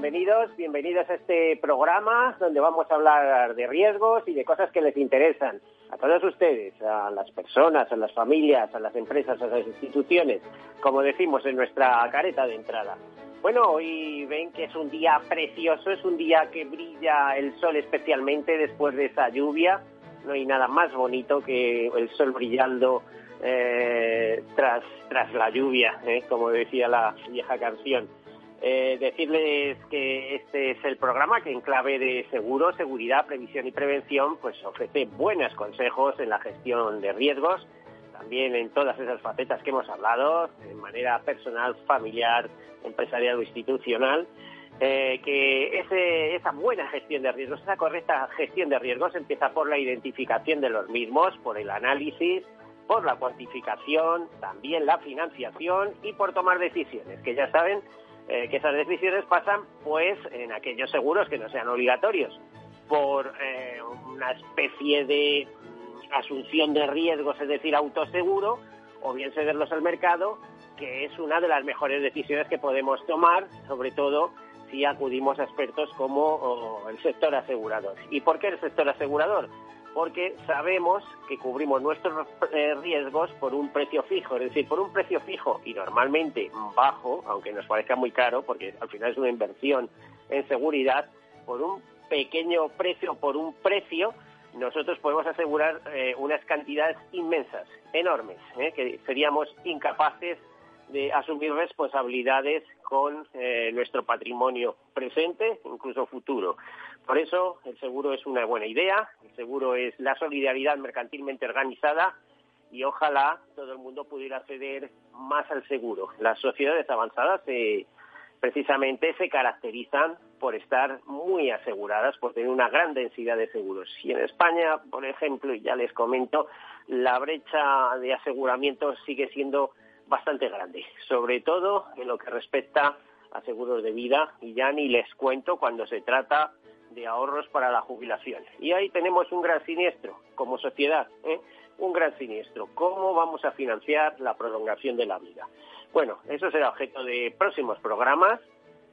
Bienvenidos, bienvenidos a este programa donde vamos a hablar de riesgos y de cosas que les interesan a todos ustedes, a las personas, a las familias, a las empresas, a las instituciones, como decimos en nuestra careta de entrada. Bueno, hoy ven que es un día precioso, es un día que brilla el sol especialmente después de esa lluvia. No hay nada más bonito que el sol brillando eh, tras, tras la lluvia, ¿eh? como decía la vieja canción. Eh, decirles que este es el programa que en clave de seguro, seguridad, previsión y prevención, pues ofrece buenos consejos en la gestión de riesgos, también en todas esas facetas que hemos hablado, de manera personal, familiar, empresarial o institucional. Eh, que ese, esa buena gestión de riesgos, esa correcta gestión de riesgos empieza por la identificación de los mismos, por el análisis, por la cuantificación, también la financiación y por tomar decisiones, que ya saben eh, que esas decisiones pasan pues en aquellos seguros que no sean obligatorios por eh, una especie de mm, asunción de riesgos, es decir, autoseguro, o bien cederlos al mercado, que es una de las mejores decisiones que podemos tomar, sobre todo si acudimos a expertos como el sector asegurador. ¿Y por qué el sector asegurador? Porque sabemos que cubrimos nuestros eh, riesgos por un precio fijo, es decir, por un precio fijo y normalmente bajo, aunque nos parezca muy caro, porque al final es una inversión en seguridad, por un pequeño precio, por un precio, nosotros podemos asegurar eh, unas cantidades inmensas, enormes, eh, que seríamos incapaces de asumir responsabilidades con nuestro patrimonio presente, incluso futuro. Por eso el seguro es una buena idea, el seguro es la solidaridad mercantilmente organizada y ojalá todo el mundo pudiera acceder más al seguro. Las sociedades avanzadas precisamente se caracterizan por estar muy aseguradas, por tener una gran densidad de seguros. Y en España, por ejemplo, ya les comento, la brecha de aseguramiento sigue siendo bastante grande, sobre todo en lo que respecta a seguros de vida, y ya ni les cuento cuando se trata de ahorros para la jubilación. Y ahí tenemos un gran siniestro como sociedad, ¿eh? un gran siniestro. ¿Cómo vamos a financiar la prolongación de la vida? Bueno, eso será objeto de próximos programas.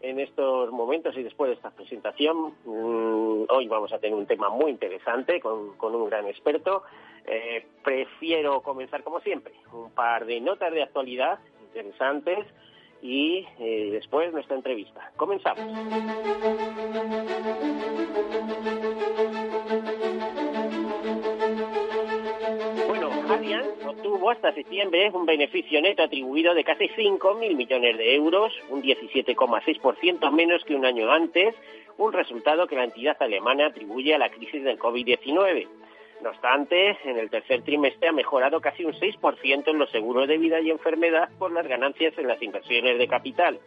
En estos momentos y después de esta presentación, mm, hoy vamos a tener un tema muy interesante con, un gran experto. Eh, prefiero comenzar como siempre, un par de notas de actualidad interesantes y eh, después nuestra entrevista. Comenzamos. Bueno, Allianz obtuvo hasta septiembre un beneficio neto atribuido de casi 5.000 millones de euros, un 17,6% menos que un año antes, un resultado que la entidad alemana atribuye a la crisis del COVID-19. No obstante, en el tercer trimestre ha mejorado casi un 6% en los seguros de vida y enfermedad por las ganancias en las inversiones de capital.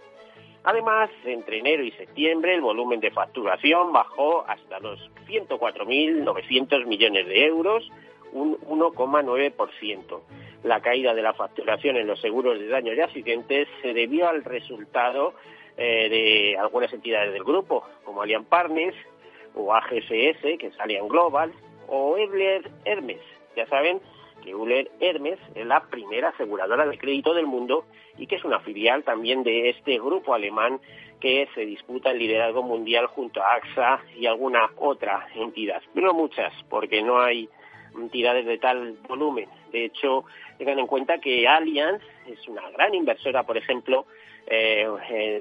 Además, entre enero y septiembre el volumen de facturación bajó hasta los 104.900 millones de euros, un 1,9%. La caída de la facturación en los seguros de daños y accidentes se debió al resultado eh, de algunas entidades del grupo, como Allianz Partners o AGSS, que es Allianz Global, o Euler Hermes. Ya saben que Euler Hermes es la primera aseguradora de crédito del mundo y que es una filial también de este grupo alemán que se disputa el liderazgo mundial junto a AXA y alguna otra entidad. No muchas, porque no hay entidades de tal volumen. De hecho, tengan en cuenta que Allianz es una gran inversora, por ejemplo, eh,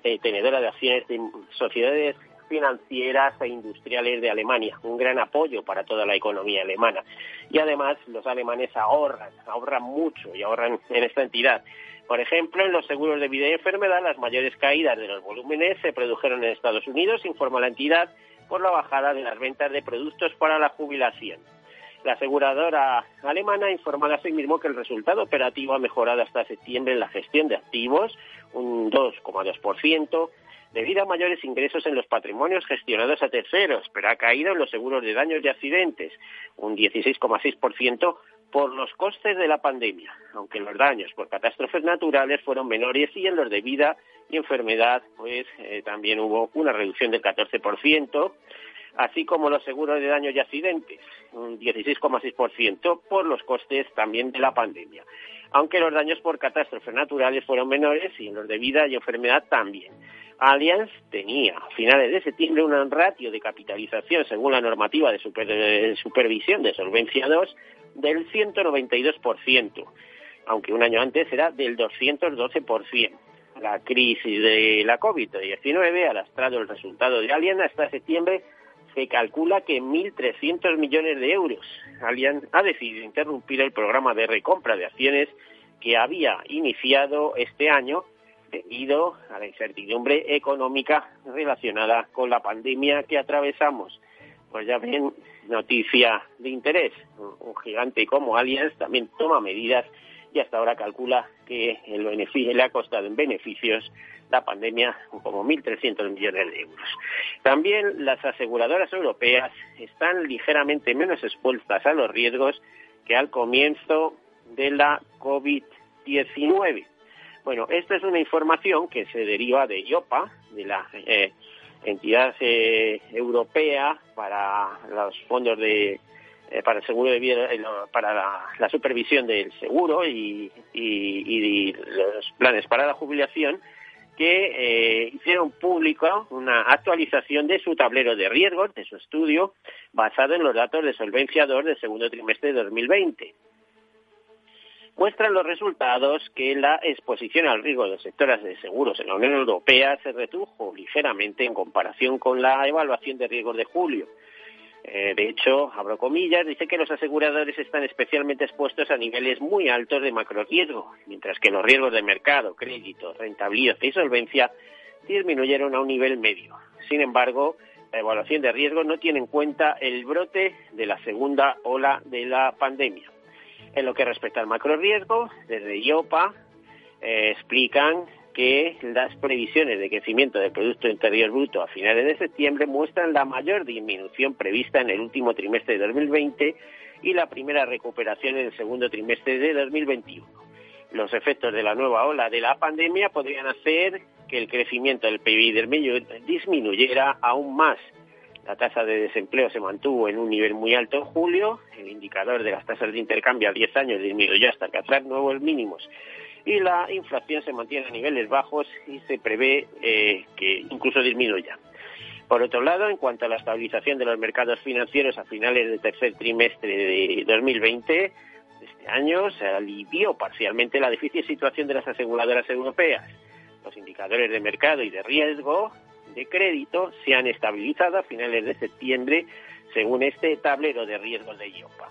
eh tenedora de acciones de sociedades financieras e industriales de Alemania, un gran apoyo para toda la economía alemana. Y además los alemanes ahorran, ahorran mucho y ahorran en esta entidad. Por ejemplo, en los seguros de vida y enfermedad, las mayores caídas de los volúmenes se produjeron en Estados Unidos, informa la entidad, por la bajada de las ventas de productos para la jubilación. La aseguradora alemana informa asimismo que el resultado operativo ha mejorado hasta septiembre en la gestión de activos, un 2,2%, debido a mayores ingresos en los patrimonios gestionados a terceros, pero ha caído en los seguros de daños y accidentes, un 16,6% por los costes de la pandemia, aunque los daños por catástrofes naturales fueron menores y en los de vida y enfermedad pues eh, también hubo una reducción del 14%, así como los seguros de daños y accidentes, un 16,6% por los costes también de la pandemia, aunque los daños por catástrofes naturales fueron menores y los de vida y enfermedad también. Allianz tenía a finales de septiembre un ratio de capitalización según la normativa de, supervisión de Solvencia II del 192%, aunque un año antes era del 212%. La crisis de la COVID-19 ha lastrado el resultado de Allianz hasta septiembre se calcula que 1.300 millones de euros. Allianz ha decidido interrumpir el programa de recompra de acciones que había iniciado este año debido a la incertidumbre económica relacionada con la pandemia que atravesamos. Pues ya ven, noticia de interés. Un gigante como Allianz también toma medidas y hasta ahora calcula que el beneficio le ha costado en beneficios la pandemia como 1.300 millones de euros. También las aseguradoras europeas están ligeramente menos expuestas a los riesgos que al comienzo de la COVID-19. Bueno, esta es una información que se deriva de IOPA, de la eh, entidad eh, europea para los fondos de eh, para el seguro de vida, para la, supervisión del seguro y, los planes para la jubilación, que hicieron pública una actualización de su tablero de riesgos, de su estudio, basado en los datos de solvencia 2 del segundo trimestre de 2020 muestran los resultados que la exposición al riesgo de los sectores de seguros en la Unión Europea se redujo ligeramente en comparación con la evaluación de riesgos de julio. Eh, de hecho, abro comillas, dice que los aseguradores están especialmente expuestos a niveles muy altos de macroriesgo, mientras que los riesgos de mercado, crédito, rentabilidad y solvencia disminuyeron a un nivel medio. Sin embargo, la evaluación de riesgo no tiene en cuenta el brote de la segunda ola de la pandemia. En lo que respecta al macroriesgo, desde IOPA eh, explican que las previsiones de crecimiento del Producto Interior Bruto a finales de septiembre muestran la mayor disminución prevista en el último trimestre de 2020 y la primera recuperación en el segundo trimestre de 2021. Los efectos de la nueva ola de la pandemia podrían hacer que el crecimiento del PIB disminuyera aún más. La tasa de desempleo se mantuvo en un nivel muy alto en julio, el indicador de las tasas de intercambio a 10 años disminuyó hasta alcanzar nuevos mínimos y la inflación se mantiene a niveles bajos y se prevé eh, que incluso disminuya. Por otro lado, en cuanto a la estabilización de los mercados financieros a finales del tercer trimestre de 2020, este año se alivió parcialmente la difícil situación de las aseguradoras europeas. Los indicadores de mercado y de riesgo de crédito se han estabilizado a finales de septiembre, según este tablero de riesgos de IOPA.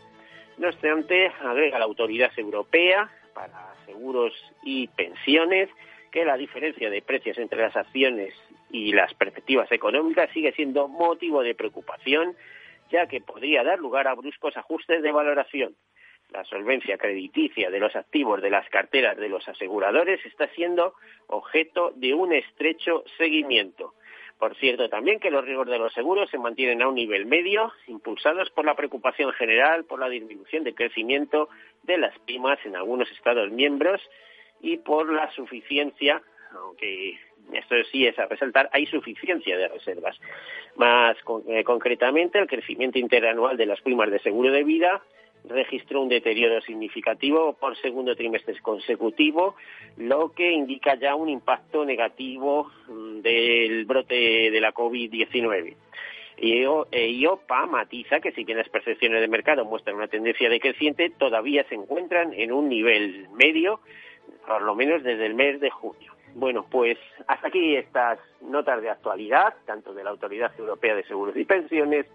No obstante, agrega la Autoridad Europea para Seguros y Pensiones que la diferencia de precios entre las acciones y las perspectivas económicas sigue siendo motivo de preocupación, ya que podría dar lugar a bruscos ajustes de valoración. La solvencia crediticia de los activos de las carteras de los aseguradores está siendo objeto de un estrecho seguimiento. Por cierto, también que los riesgos de los seguros se mantienen a un nivel medio, impulsados por la preocupación general por la disminución de crecimiento de las primas en algunos Estados miembros y por la suficiencia, aunque esto sí es a resaltar, hay suficiencia de reservas. Más eh, concretamente, el crecimiento interanual de las primas de seguro de vida registró un deterioro significativo por segundo trimestre consecutivo, lo que indica ya un impacto negativo mm, del brote de la COVID-19. IOPA e matiza que si bien las percepciones de mercado muestran una tendencia decreciente, todavía se encuentran en un nivel medio, por lo menos desde el mes de junio. Bueno, pues hasta aquí estas notas de actualidad, tanto de la Autoridad Europea de Seguros y Pensiones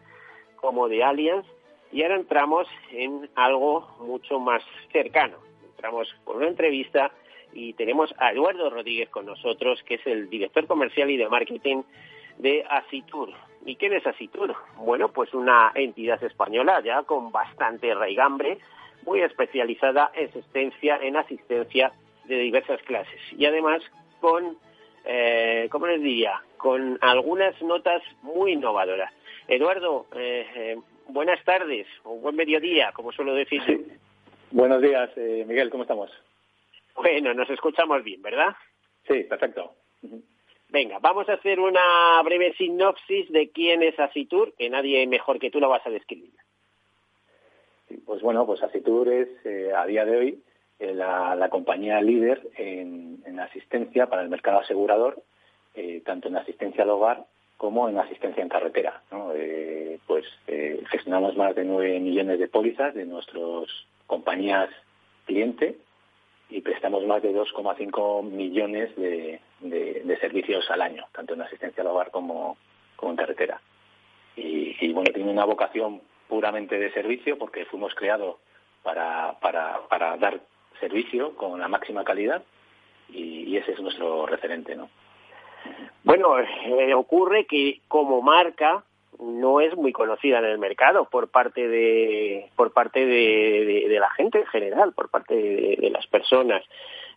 como de Allianz, y ahora entramos en algo mucho más cercano. Entramos con una entrevista y tenemos a Eduardo Rodríguez con nosotros, que es el director comercial y de marketing de Asitur. ¿Y qué es Asitur? Bueno, pues una entidad española ya con bastante raigambre, muy especializada en asistencia, en asistencia de diversas clases y además con, eh, ¿cómo les diría?, con algunas notas muy innovadoras. Eduardo, eh, eh, buenas tardes o buen mediodía, como suelo decir. Buenos días, eh, Miguel, ¿cómo estamos? Bueno, nos escuchamos bien, ¿verdad? Sí, perfecto. Venga, vamos a hacer una breve sinopsis de quién es Asitur, que nadie mejor que tú lo vas a describir. pues bueno, pues Asitur es eh, a día de hoy eh, la, compañía líder en, asistencia para el mercado asegurador, eh, tanto en asistencia al hogar como en asistencia en carretera. pues gestionamos más de 9 millones de pólizas de nuestras compañías cliente y prestamos más de 2,5 millones de, servicios al año, tanto en asistencia al hogar como, en carretera. Y, bueno, tiene una vocación puramente de servicio porque fuimos creados para, para, dar servicio con la máxima calidad y, ese es nuestro referente, ¿no? Bueno, eh, ocurre que como marca no es muy conocida en el mercado por parte de por parte de, la gente en general, por parte de, las personas,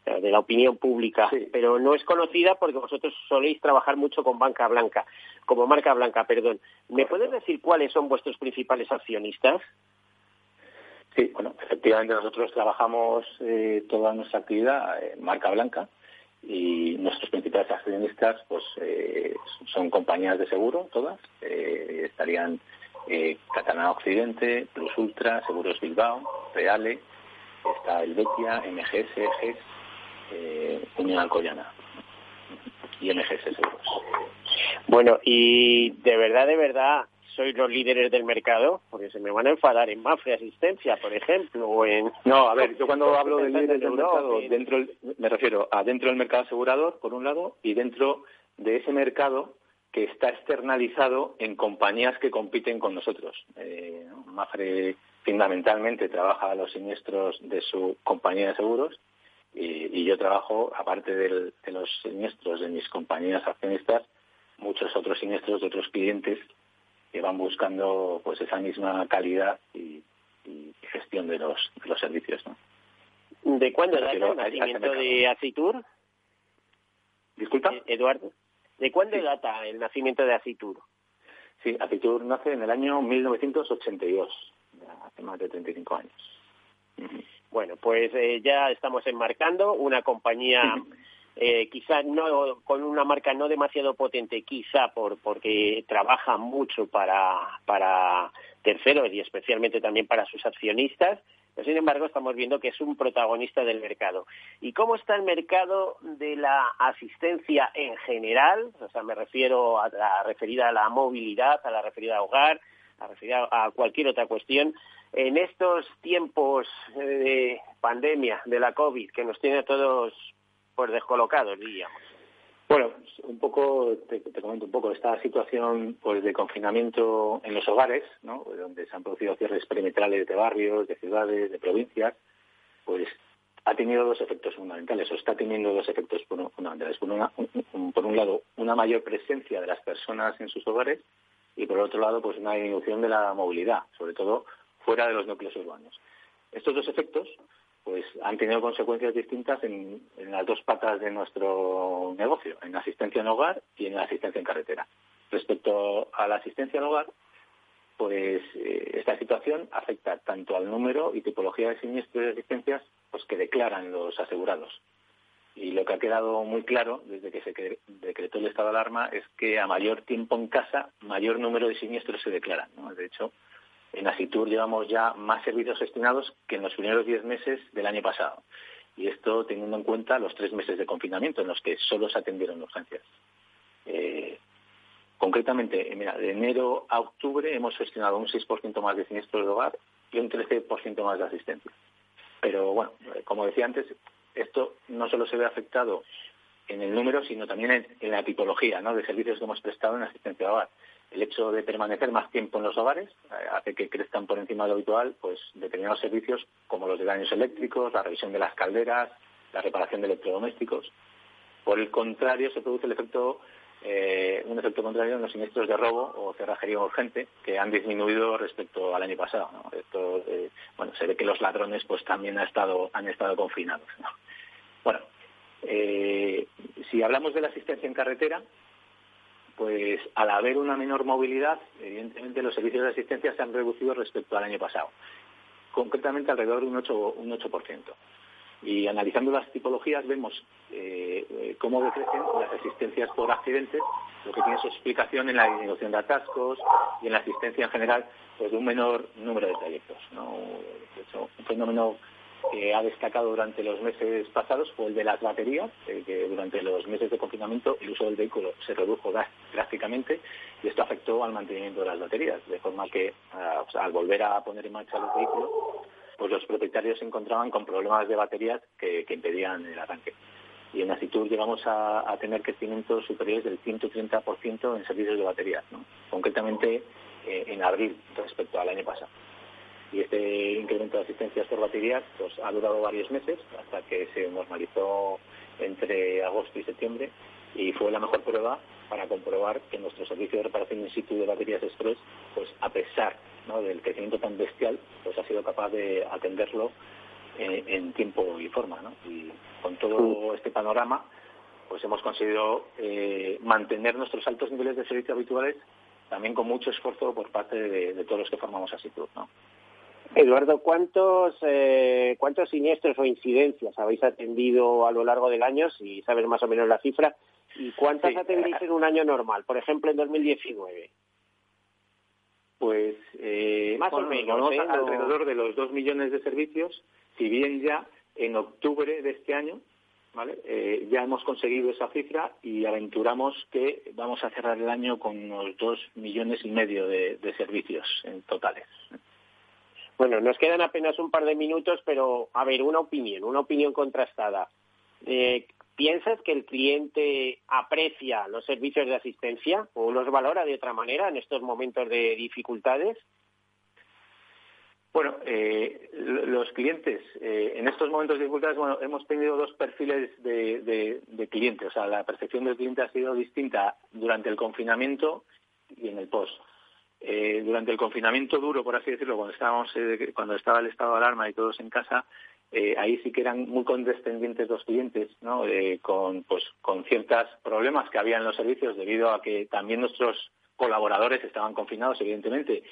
eh, de la opinión pública, pero no es conocida porque vosotros soléis trabajar mucho con banca blanca, como marca blanca, perdón. ¿Me puedes decir cuáles son vuestros principales accionistas? Sí, bueno, efectivamente nosotros trabajamos eh, toda nuestra actividad en marca blanca y nuestros principales accionistas pues eh, son compañías de seguro todas. Eh, estarían eh, Catalana Occidente Plus Ultra Seguros Bilbao Reale está el Betia MGS GES eh, Unión Alcoyana y MGS Seguros. Bueno y de verdad de verdad sois los líderes del mercado, porque se me van a enfadar en Mafre Asistencia, por ejemplo, o en... No, a ver, yo cuando hablo de líderes del mercado, dentro, me refiero a dentro del mercado asegurador, por un lado, y dentro de ese mercado que está externalizado en compañías que compiten con nosotros. Eh, Mafre fundamentalmente trabaja los siniestros de su compañía de seguros y, yo trabajo, aparte de los siniestros de mis compañías accionistas, muchos otros siniestros de otros clientes que van buscando pues esa misma calidad y, gestión de los, de los servicios. ¿no? ¿De cuándo data el nacimiento de Acitur? Disculpa. Eh, Eduardo. ¿De cuándo data el nacimiento de Acitur? Sí, Acitur nace en el año 1982, hace más de 35 años. Bueno, pues eh, ya estamos enmarcando una compañía eh, quizá no con una marca no demasiado potente, quizá por porque trabaja mucho para, para terceros y especialmente también para sus accionistas, pero sin embargo estamos viendo que es un protagonista del mercado. ¿Y cómo está el mercado de la asistencia en general? O sea, me refiero a la referida a la movilidad, a la referida a hogar, a referida a cualquier otra cuestión. En estos tiempos de pandemia, de la COVID, que nos tiene a todos pues descolocados, diríamos. Bueno, un poco, te, comento un poco, esta situación pues de confinamiento en los hogares, ¿no? donde se han producido cierres perimetrales de barrios, de ciudades, de provincias, pues ha tenido dos efectos fundamentales, o está teniendo dos efectos fundamentales. Por, por un lado, una mayor presencia de las personas en sus hogares y por otro lado, pues una disminución de la movilidad, sobre todo fuera de los núcleos urbanos. Estos dos efectos pues han tenido consecuencias distintas en, las dos patas de nuestro negocio, en asistencia en hogar y en asistencia en carretera. Respecto a la asistencia en hogar, pues eh, esta situación afecta tanto al número y tipología de siniestros y asistencias pues, que declaran los asegurados. Y lo que ha quedado muy claro desde que se decretó el estado de alarma es que a mayor tiempo en casa, mayor número de siniestros se declaran. De hecho, en Asitur llevamos ya más servicios gestionados que en los primeros diez meses del año pasado. Y esto teniendo en cuenta los tres meses de confinamiento en los que solo se atendieron urgencias. Eh, concretamente, eh, mira, de enero a octubre hemos gestionado un 6% más de siniestros de hogar y un 13% más de asistencia. Pero bueno, eh, como decía antes, esto no solo se ve afectado en el número, sino también en, la tipología de servicios que hemos prestado en asistencia hogar. El hecho de permanecer más tiempo en los hogares eh, hace que crezcan por encima de lo habitual pues, determinados servicios como los de daños eléctricos, la revisión de las calderas, la reparación de electrodomésticos. Por el contrario, se produce eh, un efecto contrario en los siniestros de robo o cerrajería urgente, que han disminuido respecto al año pasado. Esto, eh, bueno, se ve que los ladrones pues también han estado, han estado confinados. Bueno, eh, si hablamos de la asistencia en carretera, pues al haber una menor movilidad, evidentemente los servicios de asistencia se han reducido respecto al año pasado, concretamente alrededor de un 8%. Un 8%. Y analizando las tipologías vemos eh, cómo decrecen las asistencias por accidentes, lo que tiene su explicación en la disminución de atascos y en la asistencia en general pues, de un menor número de trayectos. un fenómeno que ha destacado durante los meses pasados fue el de las baterías, eh, que durante los meses de confinamiento el uso del vehículo se redujo drásticamente y esto afectó al mantenimiento de las baterías, de forma que al volver a poner en marcha los vehículos pues los propietarios se encontraban con problemas de baterías que, impedían el arranque. Y en Asitur llegamos a, tener crecimientos superiores del 130% en servicios de baterías, concretamente eh, en abril respecto al año pasado. Y este incremento de asistencias por baterías pues, ha durado varios meses hasta que se normalizó entre agosto y septiembre y fue la mejor prueba para comprobar que nuestro servicio de reparación in situ de baterías express, pues a pesar del crecimiento tan bestial, pues ha sido capaz de atenderlo eh, en, tiempo y forma. Y con todo este panorama, pues hemos conseguido eh, mantener nuestros altos niveles de servicio habituales también con mucho esfuerzo por parte de, todos los que formamos Asitur. ¿no? Eduardo, ¿cuántos, eh, ¿cuántos siniestros o incidencias habéis atendido a lo largo del año, si sabes más o menos la cifra? ¿Y cuántas atendéis en un año normal, por ejemplo, en 2019? Pues eh, más o menos, ¿eh? alrededor de los dos millones de servicios, si bien ya en octubre de este año ¿vale? Eh, ya hemos conseguido esa cifra y aventuramos que vamos a cerrar el año con unos dos millones y medio de, servicios en totales. Bueno, nos quedan apenas un par de minutos, pero a ver, una opinión, una opinión contrastada. Eh, ¿Piensas que el cliente aprecia los servicios de asistencia o los valora de otra manera en estos momentos de dificultades? Bueno, eh, los clientes, eh, en estos momentos de dificultades, bueno, hemos tenido dos perfiles de, clientes. O sea, la percepción del cliente ha sido distinta durante el confinamiento y en el post. Eh, durante el confinamiento duro, por así decirlo, cuando estábamos, cuando estaba el estado de alarma y todos en casa, ahí sí que eran muy condescendientes los clientes, ¿no? con, pues, con ciertos problemas que había en los servicios debido a que también nuestros colaboradores estaban confinados, evidentemente,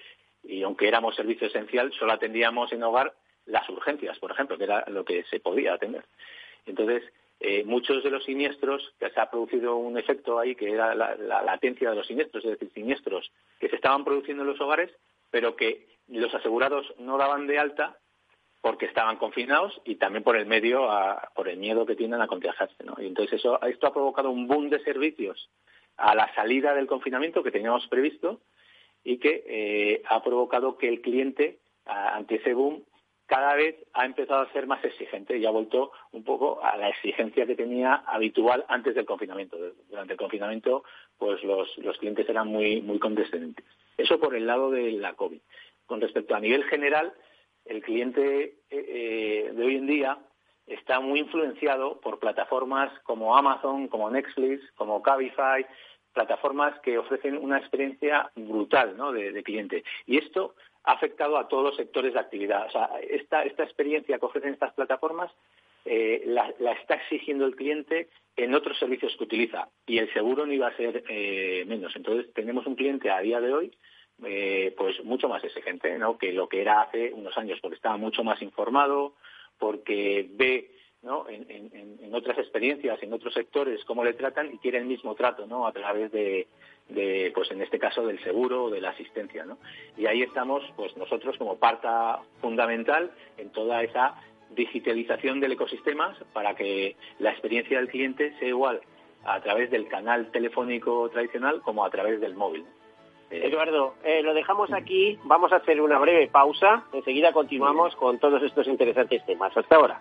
y aunque éramos servicio esencial, solo atendíamos en hogar las urgencias, por ejemplo, que era lo que se podía atender. Entonces, eh, muchos de los siniestros, que se ha producido un efecto ahí, que era la, latencia de los siniestros, es decir, siniestros que se estaban produciendo en los hogares, pero que los asegurados no daban de alta porque estaban confinados y también por el medio, por el miedo que tienen a contagiarse. ¿no? Y entonces eso, esto ha provocado un boom de servicios a la salida del confinamiento que teníamos previsto y que eh, ha provocado que el cliente, ante ese boom, cada vez ha empezado a ser más exigente y ha vuelto un poco a la exigencia que tenía habitual antes del confinamiento. Durante el confinamiento, pues los, los clientes eran muy, muy condescendentes. Eso por el lado de la COVID. Con respecto a nivel general, el cliente eh, eh, de hoy en día está muy influenciado por plataformas como Amazon, como Netflix, como Cabify, plataformas que ofrecen una experiencia brutal ¿no? de, cliente. Y esto ha afectado a todos los sectores de actividad. O sea, esta, esta experiencia que ofrecen estas plataformas eh, la, está exigiendo el cliente en otros servicios que utiliza y el seguro no iba a ser eh, menos. Entonces tenemos un cliente a día de hoy eh, pues mucho más exigente ¿no? que lo que era hace unos años porque estaba mucho más informado, porque ve ¿no? En, otras experiencias, en otros sectores, cómo le tratan y quiere el mismo trato, ¿no? A través de, pues en este caso del seguro o de la asistencia, ¿no? Y ahí estamos, pues nosotros como parte fundamental en toda esa digitalización del ecosistema para que la experiencia del cliente sea igual a través del canal telefónico tradicional como a través del móvil. Eduardo, eh, lo dejamos aquí, vamos a hacer una breve pausa, enseguida continuamos con todos estos interesantes temas. Hasta ahora.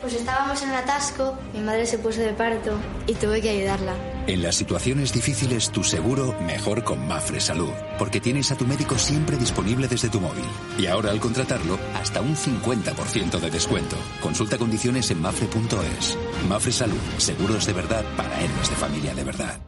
Pues estábamos en un atasco, mi madre se puso de parto y tuve que ayudarla. En las situaciones difíciles, tu seguro mejor con Mafre Salud, porque tienes a tu médico siempre disponible desde tu móvil. Y ahora al contratarlo, hasta un 50% de descuento. Consulta condiciones en mafre.es. Mafre Salud, seguros de verdad para héroes de familia de verdad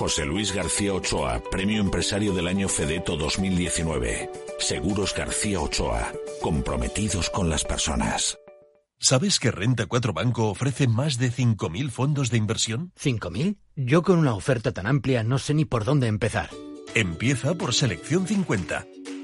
José Luis García Ochoa, Premio Empresario del Año Fedeto 2019. Seguros García Ochoa, comprometidos con las personas. ¿Sabes que Renta 4 Banco ofrece más de 5.000 fondos de inversión? ¿5.000? Yo con una oferta tan amplia no sé ni por dónde empezar. Empieza por Selección 50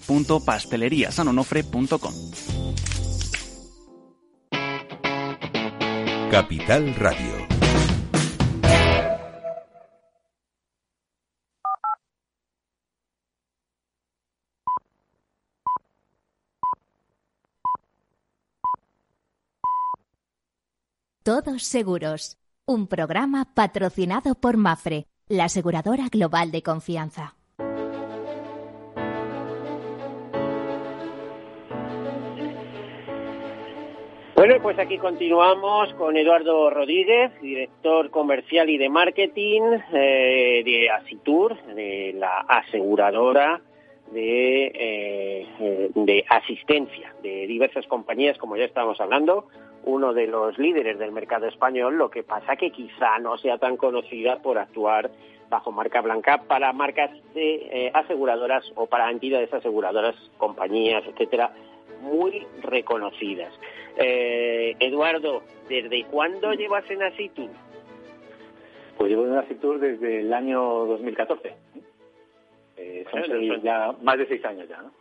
www.pasteleriasanonofre.com. Capital Radio. Todos seguros. Un programa patrocinado por Mafre la aseguradora global de confianza. Bueno, pues aquí continuamos con Eduardo Rodríguez, director comercial y de marketing eh, de Asitur, de la aseguradora de, eh, de asistencia de diversas compañías, como ya estábamos hablando, uno de los líderes del mercado español, lo que pasa que quizá no sea tan conocida por actuar bajo marca blanca para marcas de eh, aseguradoras o para entidades aseguradoras, compañías, etcétera, muy reconocidas. Eh, Eduardo, ¿desde cuándo llevas en Asitur? Pues llevo en Asitur desde el año 2014. Eh, son ya más de seis años ya, ¿no?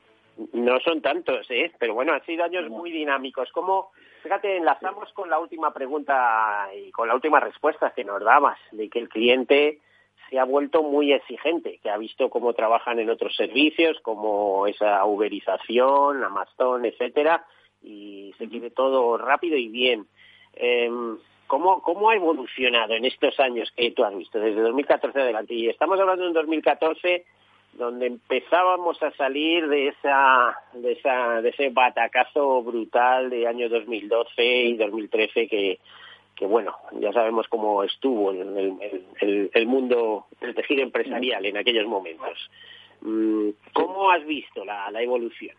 No son tantos, ¿eh? Pero bueno, han sido años muy dinámicos. ¿Cómo, fíjate, enlazamos con la última pregunta y con la última respuesta que nos dabas, de que el cliente se ha vuelto muy exigente, que ha visto cómo trabajan en otros servicios, como esa uberización, Amazon, etcétera, y se quiere todo rápido y bien. Em, ¿cómo, ¿Cómo ha evolucionado en estos años que tú has visto, desde 2014 adelante? Y estamos hablando en 2014 donde empezábamos a salir de esa de esa de ese batacazo brutal de año 2012 y 2013 que que bueno, ya sabemos cómo estuvo el, el, el, mundo del tejido empresarial en aquellos momentos. Mm, ¿Cómo has visto la, la evolución?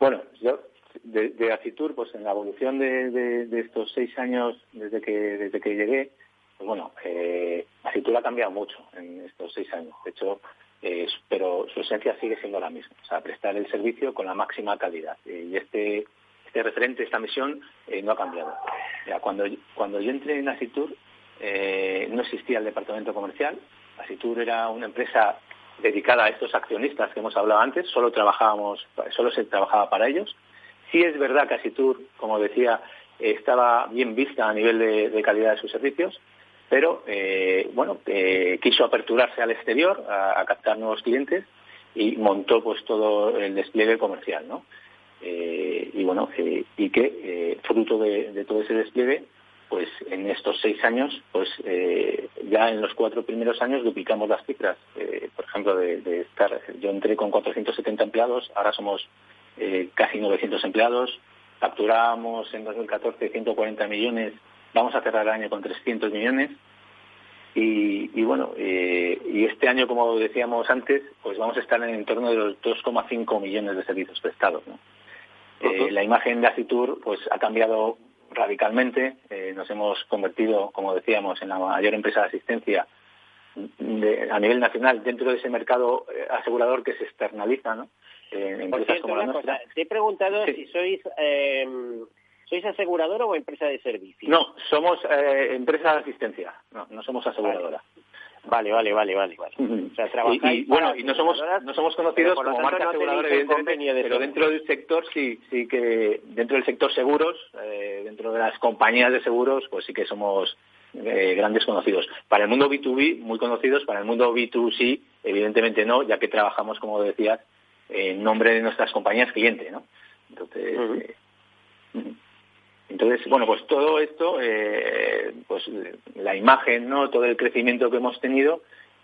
Bueno, yo de, de Acitur, pues en la evolución de, de, de, estos seis años desde que desde que llegué, pues bueno, eh, Acitur ha cambiado mucho en estos seis años. De hecho, eh, pero su esencia sigue siendo la misma, o sea, prestar el servicio con la máxima calidad. y este este referente, esta misión, eh, no ha cambiado. cuando, cuando yo entré en Asitur, eh, no existía el departamento comercial. Asitur era una empresa dedicada a estos accionistas que hemos hablado antes, solo trabajábamos, solo se trabajaba para ellos. Sí es verdad que Asitur, como decía, estaba bien vista a nivel de, calidad de sus servicios, pero eh, bueno, quiso aperturarse al exterior a, a, captar nuevos clientes y montó pues todo el despliegue comercial, ¿no? Eh, y bueno, eh, y que eh, fruto de, todo ese despliegue, pues en estos seis años, pues ya en los cuatro primeros años duplicamos las cifras. por ejemplo, de, estar, yo entré con 470 empleados, ahora somos casi 900 empleados, capturamos en 2014 140 millones, vamos a cerrar el año con 300 millones. Y, bueno, y este año, como decíamos antes, pues vamos a estar en el entorno de los 2,5 millones de servicios prestados. Eh, la imagen de Acitur pues, ha cambiado radicalmente. Eh, nos hemos convertido, como decíamos, en la mayor empresa de asistencia a nivel nacional dentro de ese mercado eh, asegurador que se externaliza, ¿no? empresas como la nuestra. te he preguntado si sois sois aseguradora o empresa de servicio. No, somos empresa de asistencia. No, no somos aseguradora. Vale, vale, vale, vale. O sea, y, bueno, y no somos, no somos conocidos como marca aseguradora, evidentemente, pero dentro del sector sí, sí que, dentro del sector seguros, eh, dentro de las compañías de seguros, pues sí que somos eh, grandes conocidos. Para el mundo B2B, muy conocidos, para el mundo B2C, evidentemente no, ya que trabajamos, como decías, en nombre de nuestras compañías cliente, ¿no? Entonces, entonces, bueno, pues todo esto, eh, pues la imagen, ¿no? Todo el crecimiento que hemos tenido,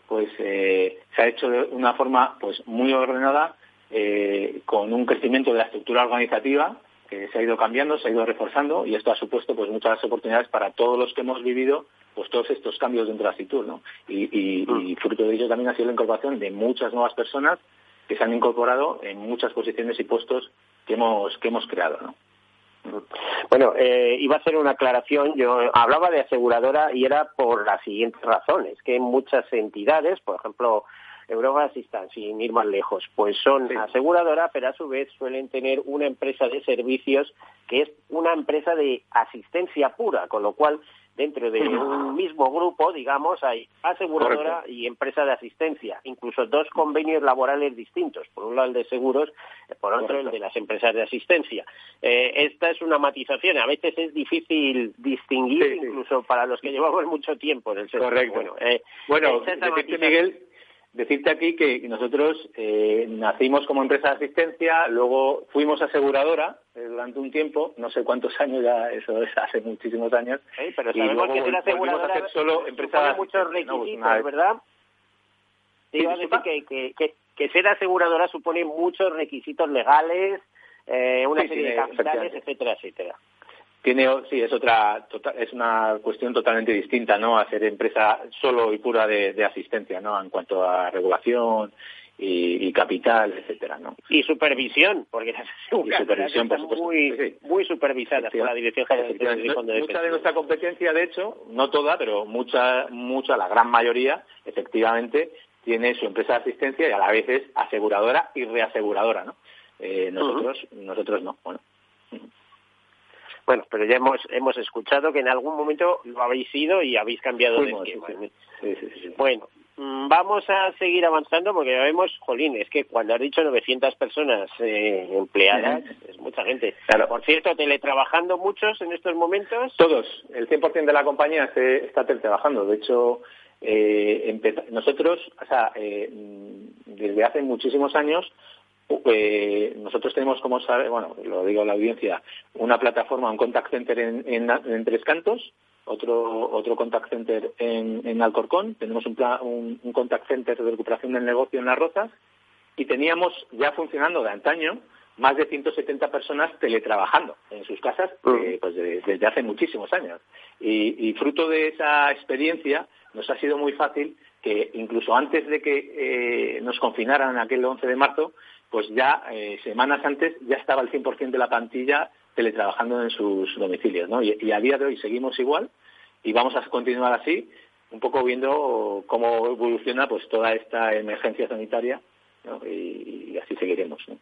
pues eh, se ha hecho de una forma pues muy ordenada, eh, con un crecimiento de la estructura organizativa que se ha ido cambiando, se ha ido reforzando y esto ha supuesto pues muchas oportunidades para todos los que hemos vivido pues todos estos cambios dentro de Asitur, ¿no? Y, y, y fruto de ello también ha sido la incorporación de muchas nuevas personas que se han incorporado en muchas posiciones y puestos que hemos que hemos creado, ¿no? Bueno, eh, iba a hacer una aclaración. Yo hablaba de aseguradora y era por las siguientes razones, que muchas entidades, por ejemplo, Europa Assistance, sin ir más lejos, pues son aseguradora, pero a su vez suelen tener una empresa de servicios que es una empresa de asistencia pura, con lo cual dentro de un mismo grupo, digamos, hay aseguradora y empresa de asistencia, incluso dos convenios laborales distintos, por un lado el de seguros, por otro el de las empresas de asistencia. Eh, esta es una matización, a veces es difícil distinguir, incluso para los que llevamos mucho tiempo en el sector. Correcto. Bueno, eh, bueno Miguel, decirte aquí que nosotros eh, nacimos como empresa de asistencia, luego fuimos aseguradora eh, durante un tiempo, no sé cuántos años ya, eso es hace muchísimos años. Sí, pero sabemos que ser aseguradora a solo empresa muchos requisitos, ¿verdad? Sí, a decir que, que, que, ser aseguradora supone muchos requisitos legales, eh, una serie de capitales, etcétera, etcétera tiene sí es otra tota, es una cuestión totalmente distinta no a ser empresa solo y pura de, asistencia no en cuanto a regulación y, capital etcétera no y supervisión porque las supervisión por muy muy supervisadas por la dirección general de Fondo de mucha de nuestra competencia de hecho no toda pero mucha mucha la gran mayoría efectivamente tiene su empresa de asistencia y a la vez es aseguradora y reaseguradora no eh, nosotros nosotros no bueno bueno, pero ya hemos, hemos escuchado que en algún momento lo habéis ido y habéis cambiado de esquema. bueno, mm, vamos a seguir avanzando porque ya vemos, jolín, es que cuando has dicho 900 personas eh, empleadas, es mucha gente. Claro. Por cierto, teletrabajando muchos en estos momentos. Todos, el 100% de la compañía está teletrabajando. De hecho, eh, nosotros, o sea, eh, desde hace muchísimos años, eh, nosotros tenemos, como sabe, bueno, lo digo a la audiencia, una plataforma, un contact center en, en, Tres Cantos, otro, otro contact center en, en Alcorcón, tenemos un, un, contact center de recuperación del negocio en Las Rozas y teníamos ya funcionando de antaño más de 170 personas teletrabajando en sus casas eh, pues desde hace muchísimos años. Y, y, fruto de esa experiencia nos ha sido muy fácil que incluso antes de que eh, nos confinaran aquel 11 de marzo, pues ya eh, semanas antes ya estaba el 100% de la plantilla teletrabajando en sus domicilios, ¿no? Y, a día de hoy seguimos igual y vamos a continuar así, un poco viendo cómo evoluciona pues toda esta emergencia sanitaria, y, así seguiremos, ¿no?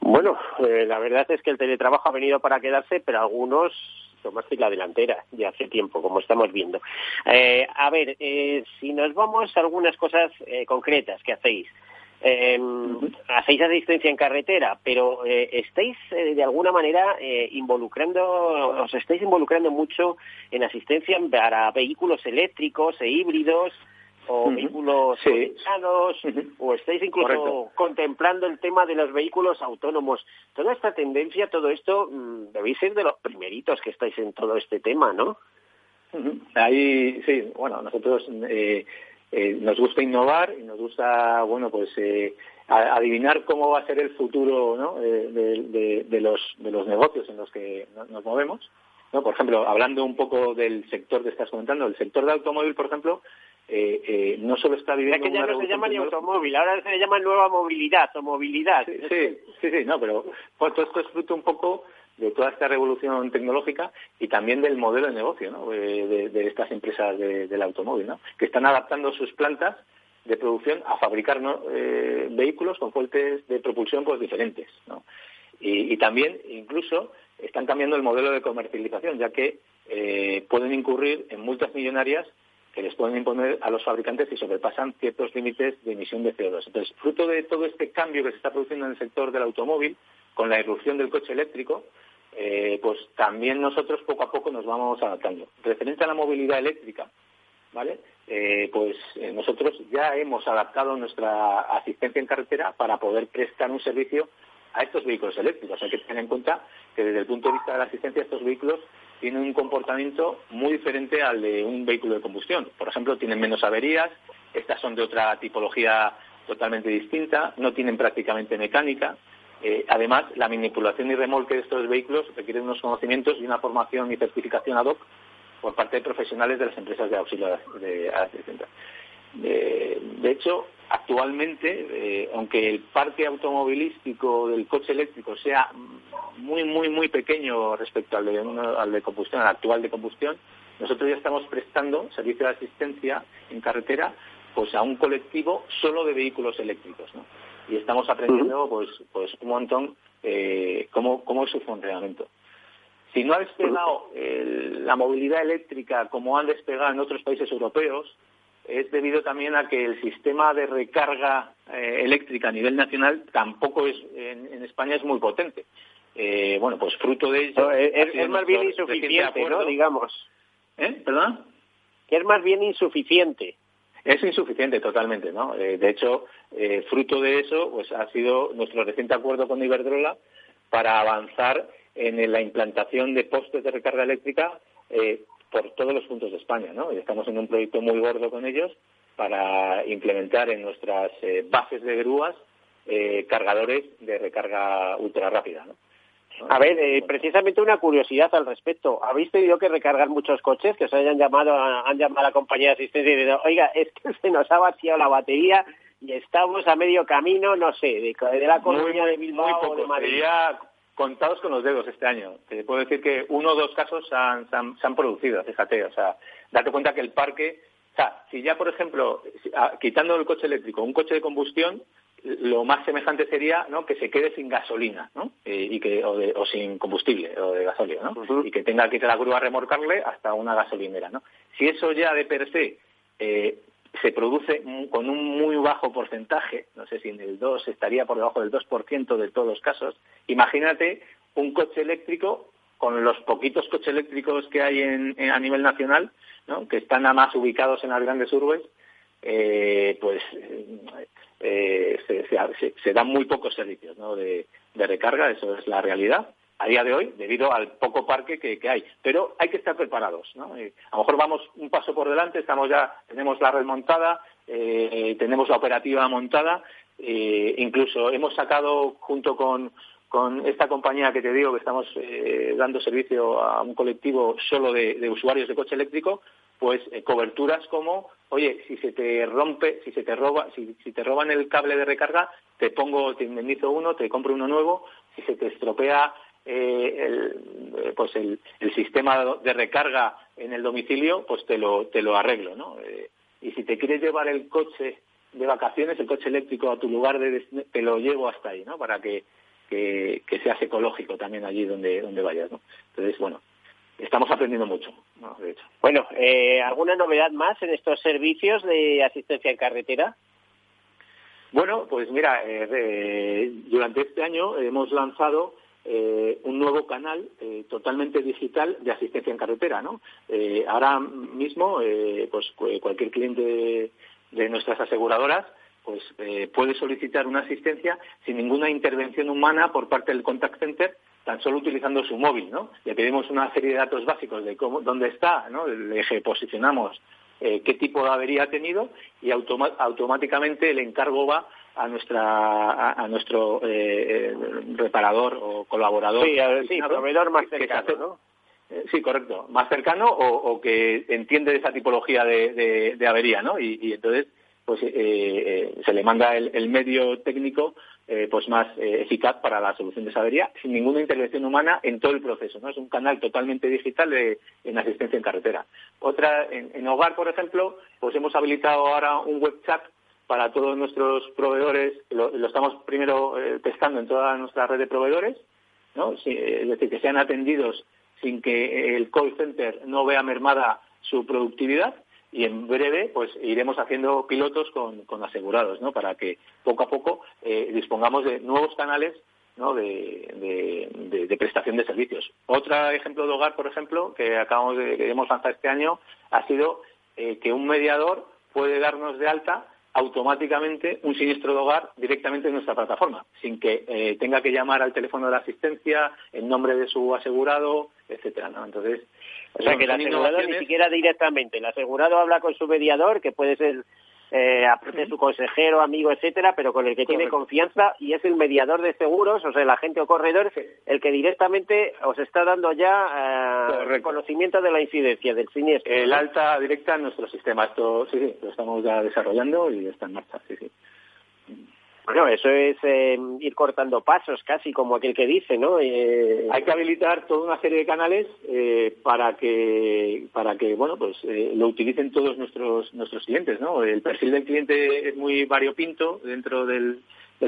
Bueno, eh, la verdad es que el teletrabajo ha venido para quedarse, pero algunos tomaste la delantera ya hace tiempo, como estamos viendo. Eh, a ver, si nos vamos a algunas cosas concretas que hacéis. Eh, hacéis asistencia en carretera, pero eh, estáis eh, de alguna manera eh, involucrando, os estáis involucrando mucho en asistencia para vehículos eléctricos e híbridos o vehículos sí. o estáis incluso contemplando el tema de los vehículos autónomos. Toda esta tendencia, todo esto, mm, debéis ser de los primeritos que estáis en todo este tema, ¿no? Ahí, sí, bueno, nosotros eh, eh, nos gusta innovar y nos gusta, bueno, pues eh, adivinar cómo va a ser el futuro ¿no? de, de, los, de los negocios en los que nos movemos. ¿no? Por ejemplo, hablando un poco del sector que estás comentando, el sector de automóvil, por ejemplo, eh, eh no solo está viviendo es que ya no se llama ni automóvil, ahora se le llama nueva movilidad o movilidad. Sí, sí, sí, no, pero pues, todo esto es fruto un poco de toda esta revolución tecnológica y también del modelo de negocio ¿no? de, estas empresas del automóvil, ¿no? que están adaptando sus plantas de producción a fabricar eh, vehículos con fuentes de propulsión pues diferentes. Y, también, incluso, están cambiando el modelo de comercialización, ya que eh, pueden incurrir en multas millonarias que les pueden imponer a los fabricantes si sobrepasan ciertos límites de emisión de CO2. Entonces, fruto de todo este cambio que se está produciendo en el sector del automóvil, con la irrupción del coche eléctrico, eh, pues también nosotros poco a poco nos vamos adaptando. Referente a la movilidad eléctrica, ¿vale? Eh, pues eh, nosotros ya hemos adaptado nuestra asistencia en carretera para poder prestar un servicio a estos vehículos eléctricos. Hay que tener en cuenta que desde el punto de vista de la asistencia estos vehículos tienen un comportamiento muy diferente al de un vehículo de combustión. Por ejemplo, tienen menos averías, estas son de otra tipología totalmente distinta, no tienen prácticamente mecánica, eh, además, la manipulación y remolque de estos vehículos requiere unos conocimientos y una formación y certificación ad hoc por parte de profesionales de las empresas de auxilio de asistencia. de hecho, actualmente, eh, aunque el parque automovilístico del coche eléctrico sea muy, muy, muy pequeño respecto al de, combustión, al actual de combustión, nosotros ya estamos prestando servicio de asistencia en carretera pues a un colectivo solo de vehículos eléctricos. Y estamos aprendiendo pues, pues un montón eh, cómo, cómo es su funcionamiento. Si no ha despegado la movilidad eléctrica como han despegado en otros países europeos, es debido también a que el sistema de recarga eh, eléctrica a nivel nacional tampoco es en, España es muy potente. Eh, bueno, pues fruto de ello. es, más bien insuficiente, ¿no? Digamos. ¿Eh? ¿Perdón? Que es más bien insuficiente. Es insuficiente totalmente, ¿no? Eh, de hecho, eh, fruto de eso, pues ha sido nuestro reciente acuerdo con Iberdrola para avanzar en la implantación de postes de recarga eléctrica eh, por todos los puntos de España, ¿no? Y estamos en un proyecto muy gordo con ellos para implementar en nuestras bases de grúas cargadores de recarga ultra rápida, ¿no? A ver, eh, precisamente una curiosidad al respecto. ¿Habéis tenido que recargar muchos coches que os hayan llamado, han llamado a la compañía de asistencia y oiga, es que se nos ha vaciado la batería y estamos a medio camino, no sé, de, la Coruña, de Bilbao o de Madrid? contados con los dedos este año. Te puedo decir que uno o dos casos se han, producido, fíjate. O sea, date cuenta que el parque... O sea, si ya, por ejemplo, quitando el coche eléctrico, un coche de combustión, lo más semejante sería ¿no? que se quede sin gasolina ¿no? Eh, y que, o, sin combustible o de gasolina ¿no? y que tenga que ir a la grúa a remorcarle hasta una gasolinera. ¿no? Si eso ya de per se eh, se produce con un muy bajo porcentaje, no sé si en el 2 estaría por debajo del 2% de todos los casos, imagínate un coche eléctrico con los poquitos coches eléctricos que hay en, a nivel nacional, ¿no? que están nada más ubicados en las grandes urbes, eh, pues eh, se, dan muy pocos servicios de, recarga, eso es la realidad a día de hoy, debido al poco parque que, hay. Pero hay que estar preparados. ¿no? Eh, a lo mejor vamos un paso por delante, estamos ya, tenemos la red montada, eh, tenemos la operativa montada, incluso hemos sacado junto con, esta compañía que te digo que estamos dando servicio a un colectivo solo de usuarios de coche eléctrico, pues eh, coberturas como, oye, si se te rompe, si se te roba, si, te roban el cable de recarga, te pongo, te indemnizo uno, te compro uno nuevo, si se te estropea eh, el, eh, pues el, sistema de recarga en el domicilio, pues te lo, te lo arreglo, ¿no? y si te quieres llevar el coche de vacaciones, el coche eléctrico a tu lugar de te lo llevo hasta ahí, ¿no? Para que, que, que seas ecológico también allí donde, donde vayas, ¿no? Entonces, bueno, estamos aprendiendo mucho, de hecho. Bueno, eh, ¿alguna novedad más en estos servicios de asistencia en carretera? Bueno, pues mira, eh, durante este año hemos lanzado eh, un nuevo canal totalmente digital de asistencia en carretera, ¿no? ahora mismo, pues cualquier cliente de, nuestras aseguradoras pues puede solicitar una asistencia sin ninguna intervención humana por parte del contact center tan solo utilizando su móvil, ¿no? Le pedimos una serie de datos básicos de cómo, dónde está, ¿no? Eje posicionamos eh, qué tipo de avería ha tenido y automáticamente el encargo va a nuestra a, nuestro eh, eh, reparador o colaborador. Sí, proveedor más cercano, ¿no? Sí, correcto. Más cercano o, que entiende esa tipología de, avería, ¿no? Y, entonces, pues se le manda el medio técnico eh, pues más eh, eficaz para la solución de esa avería, sin ninguna intervención humana en todo el proceso. ¿no? Es un canal totalmente digital de, en asistencia en carretera. Otra, en, hogar, por ejemplo, pues hemos habilitado ahora un web chat para todos nuestros proveedores. Lo, estamos primero eh, testando en toda nuestra red de proveedores, ¿no? es decir, que sean atendidos sin que el call center no vea mermada su productividad y en breve pues iremos haciendo pilotos con, asegurados ¿no? para que poco a poco eh, dispongamos de nuevos canales ¿no? de, prestación de servicios. Otro ejemplo de hogar, por ejemplo, que acabamos de que hemos lanzado este año, ha sido eh, que un mediador puede darnos de alta automáticamente un siniestro de hogar directamente en nuestra plataforma, sin que eh, tenga que llamar al teléfono de la asistencia en nombre de su asegurado, etcétera. ¿no? Entonces, o sea, que el asegurado ni siquiera directamente, el asegurado habla con su mediador, que puede ser eh, aparte su consejero, amigo, etcétera, pero con el que tiene confianza y es el mediador de seguros, o sea, el agente o corredor, el que directamente os está dando ya eh, conocimiento de la incidencia del siniestro. El alta directa en nuestro sistema, esto sí, sí, lo estamos ya desarrollando y está en marcha, sí, sí. Bueno, eso es em, ir cortando pasos, casi como aquel que dice, ¿no? Eh, Hay que habilitar toda una serie de canales eh, para que, para que, bueno, pues eh, lo utilicen todos nuestros nuestros clientes, ¿no? El perfil del cliente es muy variopinto dentro del,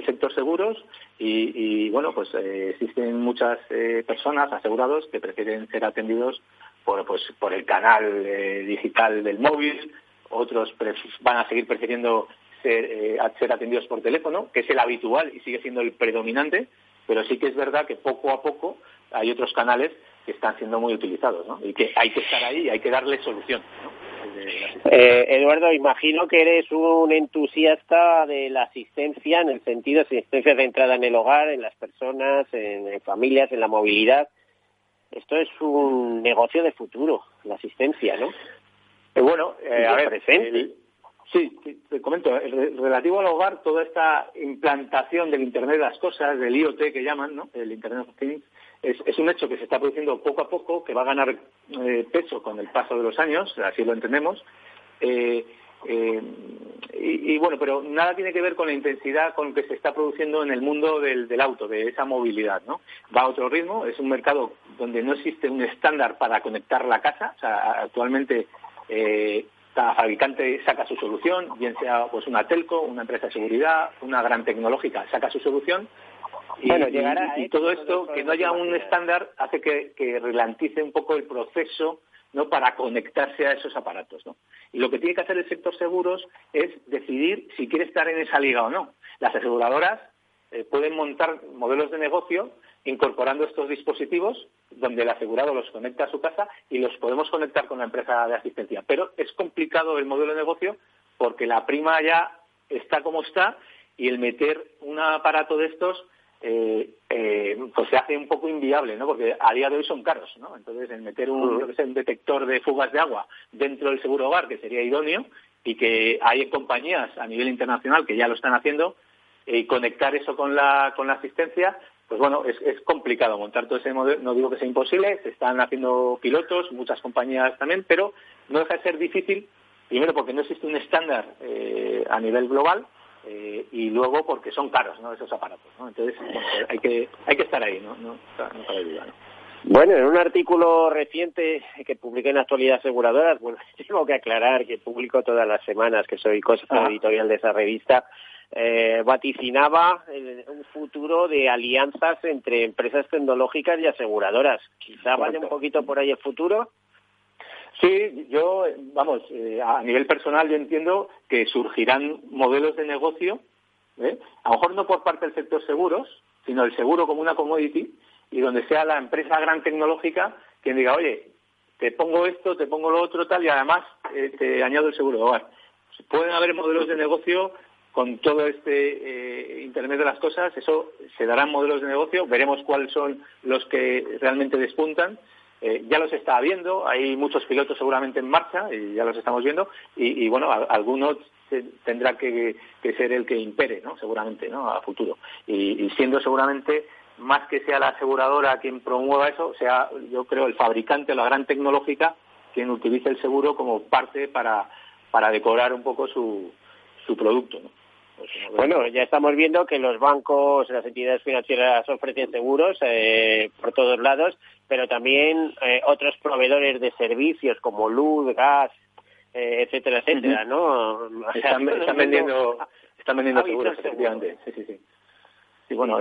sector seguros y, bueno, pues existen muchas personas asegurados que prefieren ser atendidos por, pues, por el canal digital del móvil, otros van a seguir prefiriendo ser, eh, ser atendidos por teléfono, que es el habitual y sigue siendo el predominante, pero sí que es verdad que poco a poco hay otros canales que están siendo muy utilizados, ¿no? Y que hay que estar ahí y hay que darle solución, ¿no? Eh, Eduardo, imagino que eres un entusiasta de la asistencia en el sentido de asistencia centrada en el hogar, en las personas, en, familias, en la movilidad. Esto es un negocio de futuro, la asistencia, ¿no? Eh, bueno, eh, a ver, presente. Sí, te comento, relativo al hogar, toda esta implantación del Internet de las cosas, del IoT que llaman, ¿no? El Internet of Things, es, un hecho que se está produciendo poco a poco, que va a ganar eh, peso con el paso de los años, así lo entendemos. Eh, eh, y, bueno, pero nada tiene que ver con la intensidad con que se está produciendo en el mundo del, auto, de esa movilidad, ¿no? Va a otro ritmo, es un mercado donde no existe un estándar para conectar la casa, o sea, actualmente cada fabricante saca su solución, bien sea pues una telco, una empresa de seguridad, una gran tecnológica saca su solución y, bueno, llegará y, todo esto, que no haya un estándar, hace que, que relantice un poco el proceso ¿no? para conectarse a esos aparatos. ¿no? Y lo que tiene que hacer el sector seguros es decidir si quiere estar en esa liga o no. Las aseguradoras eh, pueden montar modelos de negocio incorporando estos dispositivos donde el asegurado los conecta a su casa y los podemos conectar con la empresa de asistencia. Pero es complicado el modelo de negocio porque la prima ya está como está y el meter un aparato de estos eh, eh, pues se hace un poco inviable, ¿no? Porque a día de hoy son caros, ¿no? Entonces, el meter un, un detector de fugas de agua dentro del seguro hogar, que sería idóneo, y que hay compañías a nivel internacional que ya lo están haciendo, y conectar eso con la, con la asistencia, pues bueno, es, es complicado montar todo ese modelo. No digo que sea imposible, se están haciendo pilotos, muchas compañías también, pero no deja de ser difícil, primero porque no existe un estándar eh, a nivel global, eh, y luego porque son caros ¿no? esos aparatos. ¿no? Entonces hay, que, hay que estar ahí, no, no, no cabe duda. ¿no? Bueno, en un artículo reciente que publiqué en Actualidad Aseguradoras, bueno, tengo que aclarar que publico todas las semanas, que soy cosa ah. editorial de esa revista, eh, vaticinaba un futuro de alianzas entre empresas tecnológicas y aseguradoras. Quizá vaya un poquito por ahí el futuro. Sí, yo, vamos, eh, a nivel personal yo entiendo que surgirán modelos de negocio, ¿eh? a lo mejor no por parte del sector seguros, sino el seguro como una commodity, y donde sea la empresa gran tecnológica quien diga, oye, te pongo esto, te pongo lo otro, tal, y además eh, te añado el seguro de hogar. Pueden haber modelos de negocio con todo este Internet de las cosas, eso se darán modelos de negocio, veremos cuáles son los que realmente despuntan eh, ya los está viendo, hay muchos pilotos seguramente en marcha y ya los estamos viendo y, bueno, algunos tendrá que, ser el que impere, ¿no? Seguramente, ¿no? A futuro. Y, siendo seguramente más que sea la aseguradora quien promueva eso, sea yo creo el fabricante, la gran tecnológica, quien utilice el seguro como parte para, para decorar un poco su, su producto. Pues, bueno, ya estamos viendo que los bancos, las entidades financieras ofrecen seguros eh, por todos lados, pero también eh, otros proveedores de servicios como luz, gas, eh, etcétera, etcétera, ¿no? están, vendiendo, están vendiendo seguros, efectivamente. Sí, sí, sí. bueno,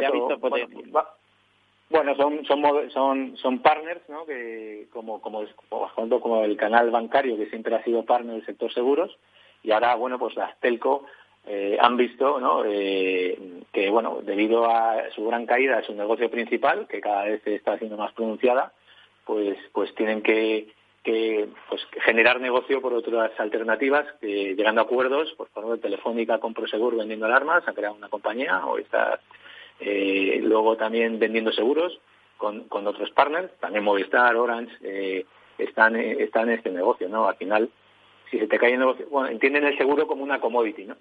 bueno, son, son, son, son partners, ¿no? Que como, como, como, como el canal bancario que siempre ha sido partner del sector seguros y ahora, bueno, pues las telco eh, han visto ¿no? eh, que, bueno, debido a su gran caída de su negocio principal, que cada vez está siendo más pronunciada, pues, pues tienen que, pues, generar negocio por otras alternativas, que, llegando a acuerdos, por favor, Telefónica con Prosegur vendiendo alarmas, ha creado una compañía, o está eh, luego también vendiendo seguros con, con otros partners, también Movistar, Orange, eh, están, están en este negocio, ¿no? Al final, si se te cae el negocio, bueno, entienden el seguro como una commodity, ¿no?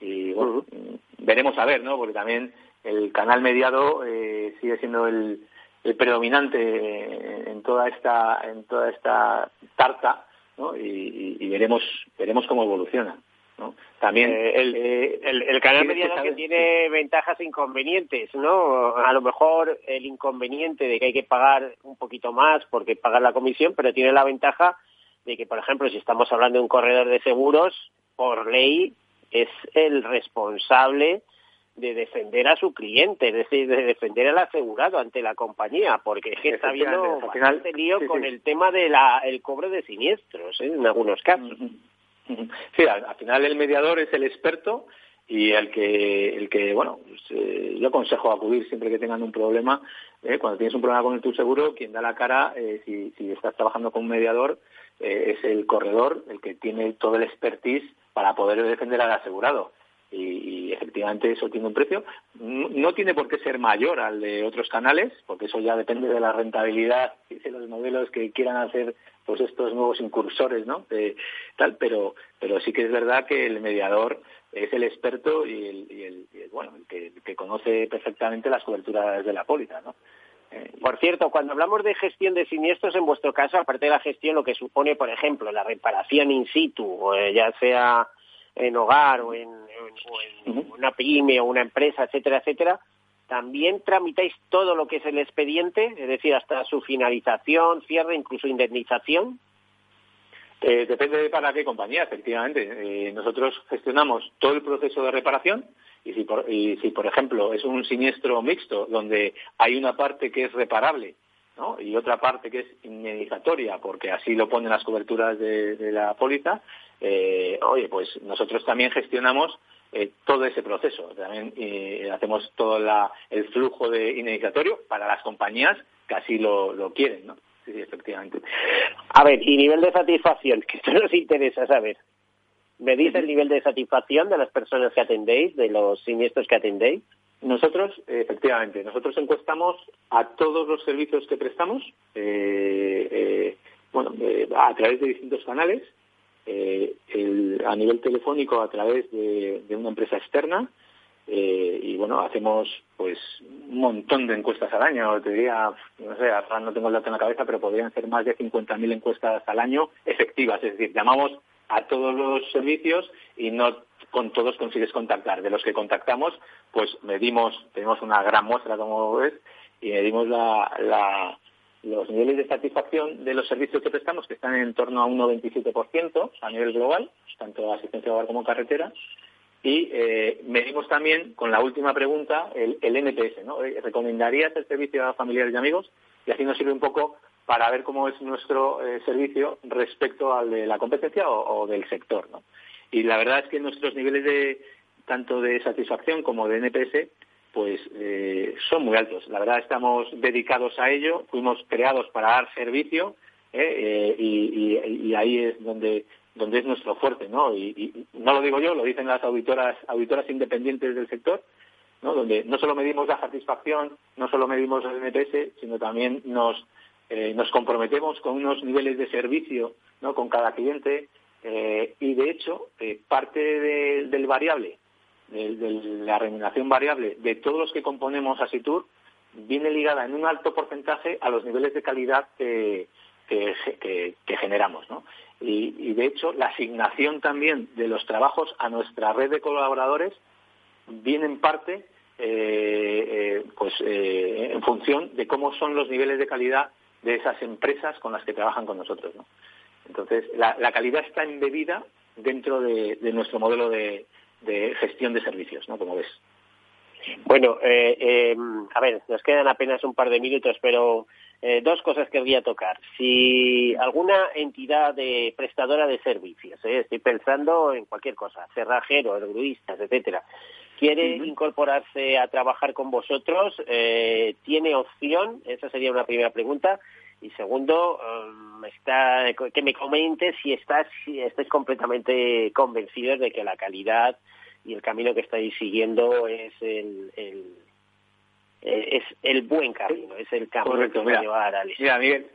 Y bueno, veremos a ver, ¿no? Porque también el canal mediado eh, sigue siendo el, predominante en toda esta en toda esta tarta, ¿no? Y, veremos veremos cómo evoluciona. ¿no? También eh, eh, el, el, canal mediado que tiene ventajas e inconvenientes, ¿no? A lo mejor el inconveniente de que hay que pagar un poquito más porque pagar la comisión, pero tiene la ventaja de que, por ejemplo, si estamos hablando de un corredor de seguros, por ley es el responsable de defender a su cliente, es decir, de defender al asegurado ante la compañía, porque es que está habiendo bastante lío con el tema del el cobro de siniestros, ¿eh? en algunos casos. Sí, al, final el mediador es el experto y el que, el que bueno, pues, eh, yo aconsejo acudir siempre que tengan un problema ¿eh? cuando tienes un problema con tu seguro, quien da la cara, eh, si, si, estás trabajando con un mediador, es el corredor, el que tiene todo el expertise para poder defender al asegurado. Y, efectivamente eso tiene un precio. No, tiene por qué ser mayor al de otros canales, porque eso ya depende de la rentabilidad y de los modelos que quieran hacer pues estos nuevos incursores, ¿no? tal, pero, pero sí que es verdad que el mediador es el experto y el, bueno, el que, conoce perfectamente las coberturas de la póliza, ¿no? Por cierto, cuando hablamos de gestión de siniestros, en vuestro caso, aparte de la gestión, lo que supone, por ejemplo, la reparación in situ, eh, ya sea en hogar o en, una pyme o una empresa, etcétera, etcétera, también tramitáis todo lo que es el expediente, es decir, hasta su finalización, cierre, incluso indemnización. Eh, depende de para qué compañía, efectivamente. Eh, nosotros gestionamos todo el proceso de reparación y si, por, y si, por ejemplo, es un siniestro mixto donde hay una parte que es reparable y otra parte que es indemnizatoria, porque así lo ponen las coberturas de, la póliza, eh, oye, pues nosotros también gestionamos eh, todo ese proceso. También eh, hacemos todo el flujo de indemnizatorio para las compañías que así lo, quieren, ¿no? Sí, sí, efectivamente. A ver, y nivel de satisfacción, que esto nos interesa saber. ¿Me dice el nivel de satisfacción de las personas que atendéis, de los siniestros que atendéis? Nosotros, efectivamente, nosotros encuestamos a todos los servicios que prestamos, eh, eh, bueno, eh, a través de distintos canales, a nivel telefónico a través de, una empresa externa, bueno, hacemos pues un montón de encuestas al año, te diría, no sé, ahora no tengo el dato en la cabeza, pero podrían ser más de 50.000 encuestas al año efectivas, es decir, llamamos a todos los servicios y no con todos consigues contactar. De los que contactamos, pues medimos, tenemos una gran muestra, como ves, y medimos la, los niveles de satisfacción de los servicios que prestamos, que están en torno a un 97% a nivel global, tanto asistencia hogar como carretera. Y eh, medimos también, con la última pregunta, el, NPS. ¿no? Eh, ¿Recomendarías el servicio a familiares y amigos? Y así nos sirve un poco para ver cómo es nuestro eh, servicio respecto al de la competencia o, o del sector. ¿no? Y la verdad es que nuestros niveles de tanto de satisfacción como de NPS pues eh, son muy altos. La verdad estamos dedicados a ello, fuimos creados para dar servicio eh, eh, y, ahí es donde donde es nuestro fuerte, ¿no? Y, no lo digo yo, lo dicen las auditoras independientes del sector, ¿no? Donde no solo medimos la satisfacción, no solo medimos el NPS, sino también nos nos comprometemos con unos niveles de servicio, ¿no? Con cada cliente eh, y de hecho, eh, parte del variable, de, la remuneración variable de todos los que componemos Asitur, viene ligada en un alto porcentaje a los niveles de calidad que, generamos. Y, de hecho, la asignación también de los trabajos a nuestra red de colaboradores viene en parte eh, pues, en función de cómo son los niveles de calidad de esas empresas con las que trabajan con nosotros. ¿no? Entonces, la, calidad está embebida dentro de, nuestro modelo de, gestión de servicios, ¿no? Como ves. Bueno, eh, eh, a ver, nos quedan apenas un par de minutos, pero eh, dos cosas que querría tocar. Si alguna entidad de prestadora de servicios, estoy pensando en cualquier cosa, cerrajeros, gruistas, etcétera, quiere incorporarse a trabajar con vosotros, ¿tiene opción? Esa sería una primera pregunta. Y segundo, um, está, que me comentes si estás, si estáis completamente convencidos de que la calidad y el camino que estáis siguiendo es el, el es el buen camino, es el camino que va a llevar al Mira, Miguel,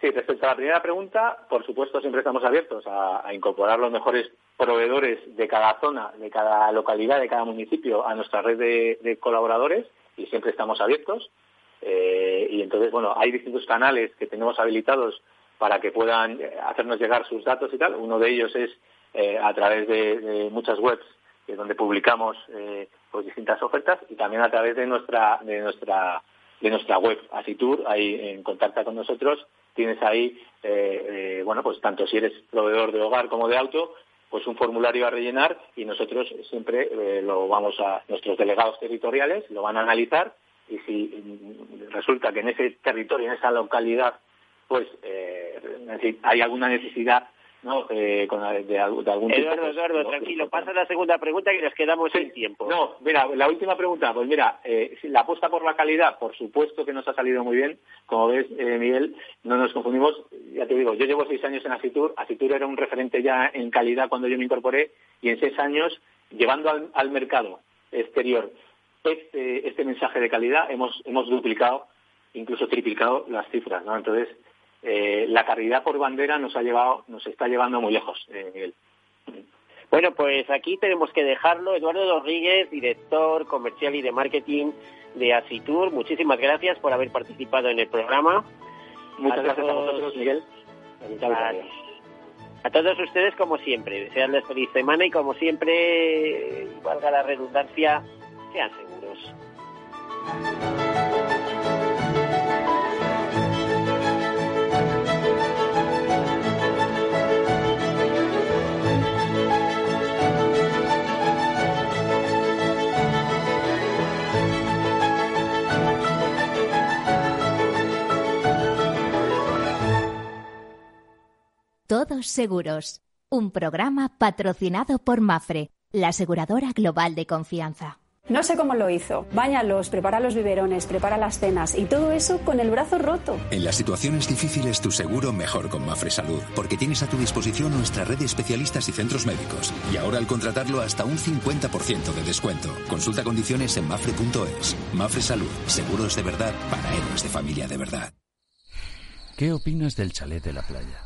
sí, respecto a la primera pregunta, por supuesto siempre estamos abiertos a, incorporar los mejores proveedores de cada zona, de cada localidad, de cada municipio a nuestra red de colaboradores y siempre estamos abiertos. Eh, y entonces, bueno, hay distintos canales que tenemos habilitados para que puedan eh, hacernos llegar sus datos y tal. Uno de ellos es eh, a través de, muchas webs donde publicamos pues distintas ofertas y también a través de nuestra de nuestra de nuestra web Asitur ahí en contacta con nosotros tienes ahí bueno pues tanto si eres proveedor de hogar como de auto pues un formulario a rellenar y nosotros siempre lo vamos a nuestros delegados territoriales lo van a analizar y si resulta que en ese territorio, en esa localidad, pues eh, hay alguna necesidad ¿no? Eh, con, de, de, algún Eduardo, tipo, Eduardo, ¿no? tranquilo, pasa la segunda pregunta que nos quedamos sin tiempo. No, mira, la última pregunta, pues mira, eh, la apuesta por la calidad, por supuesto que nos ha salido muy bien. Como ves, eh, Miguel, no nos confundimos. Ya te digo, yo llevo seis años en Asitur. Asitur era un referente ya en calidad cuando yo me incorporé y en seis años, llevando al, al mercado exterior este, este mensaje de calidad, hemos, hemos duplicado, incluso triplicado las cifras, ¿no? Entonces, eh, la calidad por bandera nos ha llevado, nos está llevando muy lejos, eh, Miguel. Bueno, pues aquí tenemos que dejarlo. Eduardo Rodríguez, director comercial y de marketing de Asitur, muchísimas gracias por haber participado en el programa. Muchas A gracias a vosotros, Miguel. Gracias. A todos ustedes, como siempre, desearles feliz semana y, como siempre, valga la redundancia, sean seguros. Todos seguros. Un programa patrocinado por Mafre, la aseguradora global de confianza. No sé cómo lo hizo. Báñalos, prepara los biberones, prepara las cenas y todo eso con el brazo roto. En las situaciones difíciles tu seguro mejor con Mafre Salud, porque tienes a tu disposición nuestra red de especialistas y centros médicos. Y ahora al contratarlo hasta un 50% de descuento. Consulta condiciones en mafre.es. Mafre Salud, seguros de verdad para héroes de familia de verdad. ¿Qué opinas del chalet de la playa?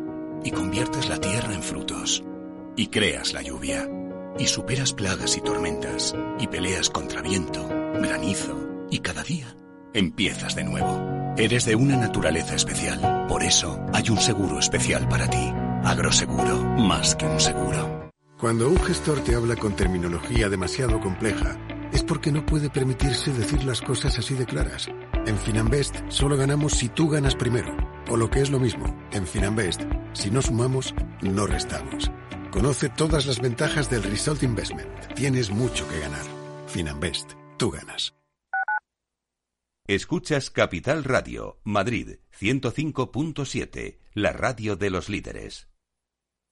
y conviertes la tierra en frutos y creas la lluvia y superas plagas y tormentas y peleas contra viento, granizo y cada día empiezas de nuevo. Eres de una naturaleza especial, por eso hay un seguro especial para ti. Agroseguro, más que un seguro. Cuando un gestor te habla con terminología demasiado compleja, es porque no puede permitirse decir las cosas así de claras. En Finanbest solo ganamos si tú ganas primero. O lo que es lo mismo, en Finanbest, si no sumamos, no restamos. Conoce todas las ventajas del Result Investment. Tienes mucho que ganar. Finanbest, tú ganas. Escuchas Capital Radio, Madrid 105.7, la radio de los líderes.